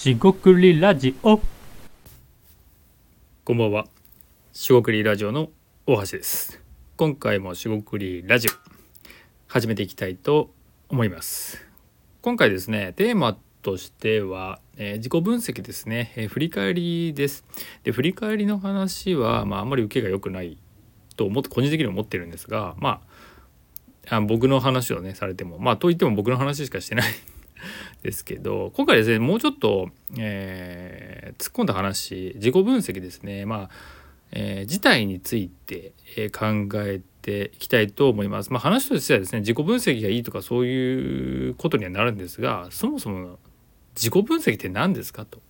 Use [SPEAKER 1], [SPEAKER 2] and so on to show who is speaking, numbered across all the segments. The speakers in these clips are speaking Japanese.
[SPEAKER 1] しごくりラジオ
[SPEAKER 2] こんばんは。しごくりラジオの大橋です。今回もしごくりラジオ始めていきたいと思います。今回ですね、テーマとしては、えー自己分析ですね、えー振り返りです。で、振り返りの話は、まあ、あんまり受けが良くないと思って個人的に思ってるんですが、まあ、あ僕の話をねされてもまあといっても僕の話しかしてない ですけど今回ですねもうちょっと、えー突っ込んだ話自己分析ですねまあ、えー事態について、えー考えていきたいと思います。まあ、話としてはですね自己分析がいいとかそういうことにはなるんですがそもそも自己分析って何ですかと、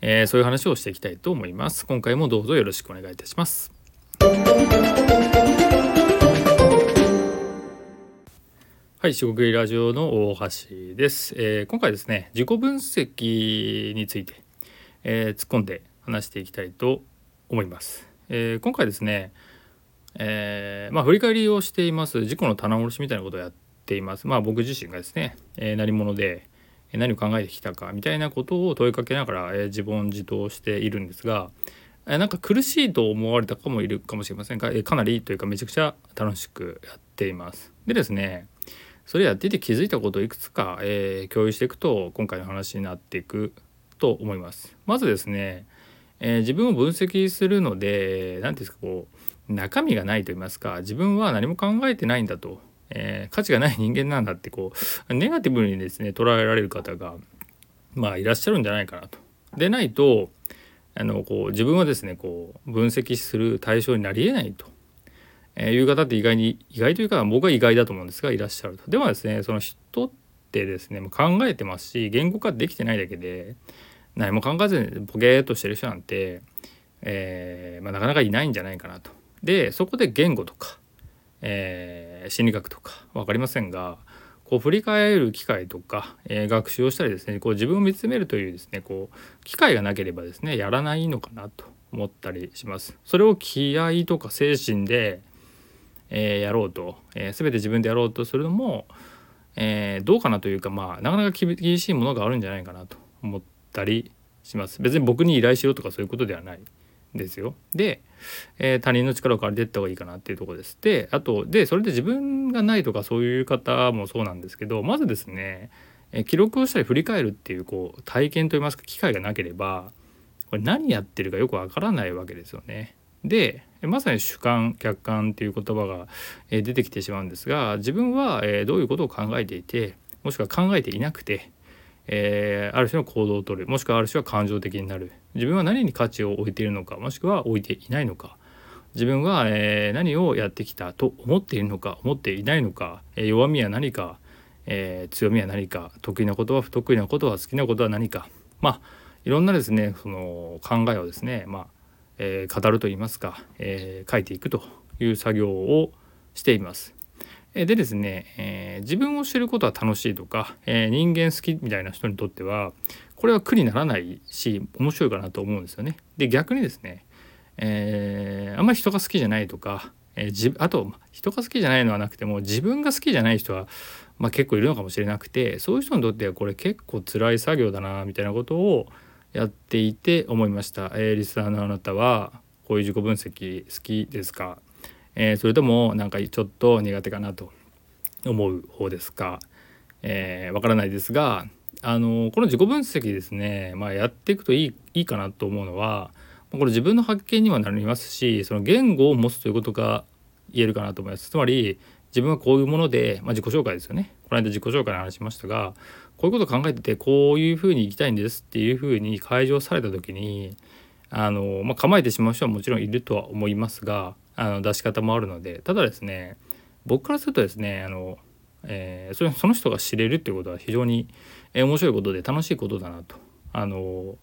[SPEAKER 2] えーそういう話をしていきたいと思います。今回もどうぞよろしくお願いいたします。はい、四国ラジオの大橋です、えー今回ですね、自己分析について、えー突っ込んで話していきたいと思います。えー今回ですね、えーまあ振り返りをしています自己の棚卸しみたいなことをやっています。まあ僕自身がですね、えー何者でえ何を考えてきたかみたいなことを問いかけながら、えー自問自答しているんですが、えーなんか苦しいと思われた方もいるかもしれませんが、えーかなりというかめちゃくちゃ楽しくやっています。でですね、それやってて気づいたことをいくつか、えー共有していくと今回の話になっていくと思います。まずですね、えー自分を分析するので何ていうんですかこう中身がないと言いますか自分は何も考えてないんだと、えー価値がない人間なんだってこうネガティブにですね捉えられる方がまあいらっしゃるんじゃないかなと。でないとあのこう自分はですねこう分析する対象になりえないと。えーいう方って意外に意外というか僕は意外だと思うんですがいらっしゃると。ではですねその人ってですねもう考えてますし言語化できてないだけで何も考えずにボケーっとしてる人なんて、えーまあ、なかなかいないんじゃないかなと。でそこで言語とか、えー心理学とか分かりませんがこう振り返る機会とか、えー学習をしたりですねこう自分を見つめるというですねこう機会がなければですねやらないのかなと思ったりします。それを気合とか精神で、えーやろうと、えー全て自分でやろうとするのも、えーどうかなというかまあなかなか厳しいものがあるんじゃないかなと思ったりします。別に僕に依頼しろとかそういうことではないですよ。で、えー他人の力を借りていった方がいいかなっていうとこです。であとでそれで自分がないとかそういう方もそうなんですけどまずですね、え記録をしたり振り返るっていうこう体験といいますか機会がなければこれ何やってるかよくわからないわけですよね。でまさに主観客観っていう言葉が出てきてしまうんですが自分はどういうことを考えていてもしくは考えていなくて、えーある種の行動をとるもしくはある種は感情的になる。自分は何に価値を置いているのかもしくは置いていないのか。自分は、えー何をやってきたと思っているのか思っていないのか、え弱みは何か、えー強みは何か得意なことは不得意なことは好きなことは何か。まあいろんなですねその考えをですねまあえー語るといいますか、えー書いていくという作業をしています。えでですね、えー自分を知ることは楽しいとか、え人間好きみたいな人にとってはこれは苦にならないし面白いかなと思うんですよね。で逆にですね、えあんまり人が好きじゃないとか、えーじあと人が好きじゃないのはなくても自分が好きじゃない人は、まあ、結構いるのかもしれなくてそういう人にとってはこれ結構辛い作業だなみたいなことをやっていて思いました。えーリスナーのあなたはこういう自己分析好きですか、えーそれともなんかちょっと苦手かなと思う方ですか、えーからないですがあのこの自己分析ですね、まあ、やっていくといいいいかなと思うのはこれ自分の発見にはなりますしその言語を持つということが言えるかなと思います。つまり自分はこういうもので、まあ、自己紹介ですよね。この間自己紹介の話しましたがこういうこと考えててこういうふうに行きたいんですっていうふうに開示をされた時にあの、まあ、構えてしまう人はもちろんいるとは思いますがあの出し方もあるのでただですね僕からするとですねあの、えーそれその人が知れるっていうことは非常に、面白いことで楽しいことだなと。あの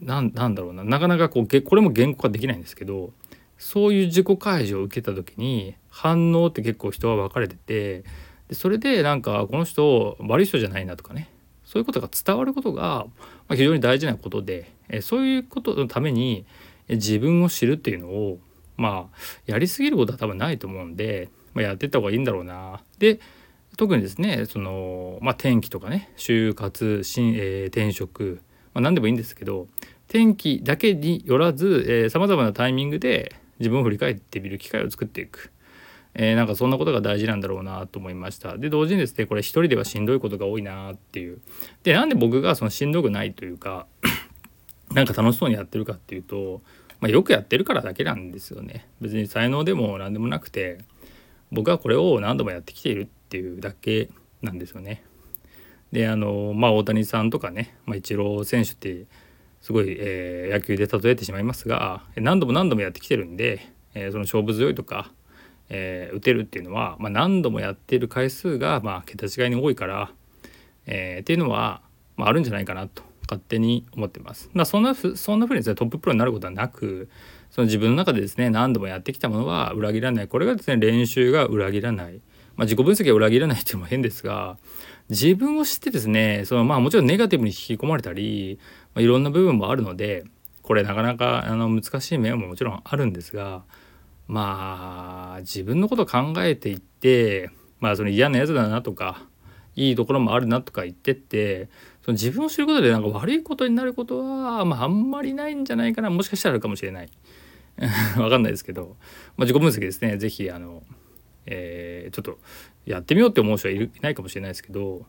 [SPEAKER 2] ななんだろうな。なかなかこうこれも言語化できないんですけどそういう自己開示を受けた時に反応って結構人は分かれててでそれでなんかこの人悪い人じゃないなとかねそういうことが伝わることが非常に大事なことでそういうことのために自分を知るっていうのをまあやりすぎることは多分ないと思うんで、まあ、やってった方がいいんだろうな。で特にですねその、まあ、天気とかね就活新、えー、転職、まあ、何でもいいんですけど天気だけによらずさまざまなタイミングで自分を振り返ってみる機会を作っていく。えー、なんかそんなことが大事なんだろうなと思いました。で同時にですねこれ一人ではしんどいことが多いなっていう。でなんで僕がそのしんどくないというか なんか楽しそうにやってるかっていうと、まあ、よくやってるからだけなんですよね。別に才能でも何でもなくて僕はこれを何度もやってきているっていうだけなんですよね。であのまあ大谷さんとかね、まあ、イチロー選手ってすごい、えー、野球で例えてしまいますが何度も何度もやってきてるんで、えー、その勝負強いとかえー、打てるっていうのは、まあ、何度もやってる回数がまあ桁違いに多いから、え、っていうのは、まあ、あるんじゃないかなと勝手に思ってます。まあ、そんなふそんなふうにですねトッププロになることはなくその自分の中でですね何度もやってきたものは裏切らないこれがですね練習が裏切らない、まあ、自己分析が裏切らないっていうのも変ですが自分を知ってですねそのまあもちろんネガティブに引き込まれたり、まあ、いろんな部分もあるのでこれなかなかあの難しい面ももちろんあるんですがまあ自分のことを考えていってまあその嫌なやつだなとかいいところもあるなとか言ってってその自分を知ることでなんか悪いことになることは、まあ、あんまりないんじゃないかなもしかしたらあるかもしれない。わかんないですけど、まあ、自己分析ですね。是非あの、えー、ちょっとやってみようって思う人はいるいないかもしれないですけど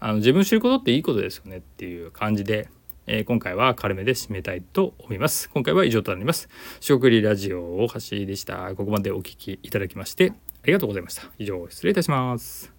[SPEAKER 2] あの自分知ることっていいことですよねっていう感じでえー、今回は軽めで締めたいと思います。今回は以上となります。食理ラジオ大橋でした。ここまでお聴きいただきましてありがとうございました。以上失礼いたします。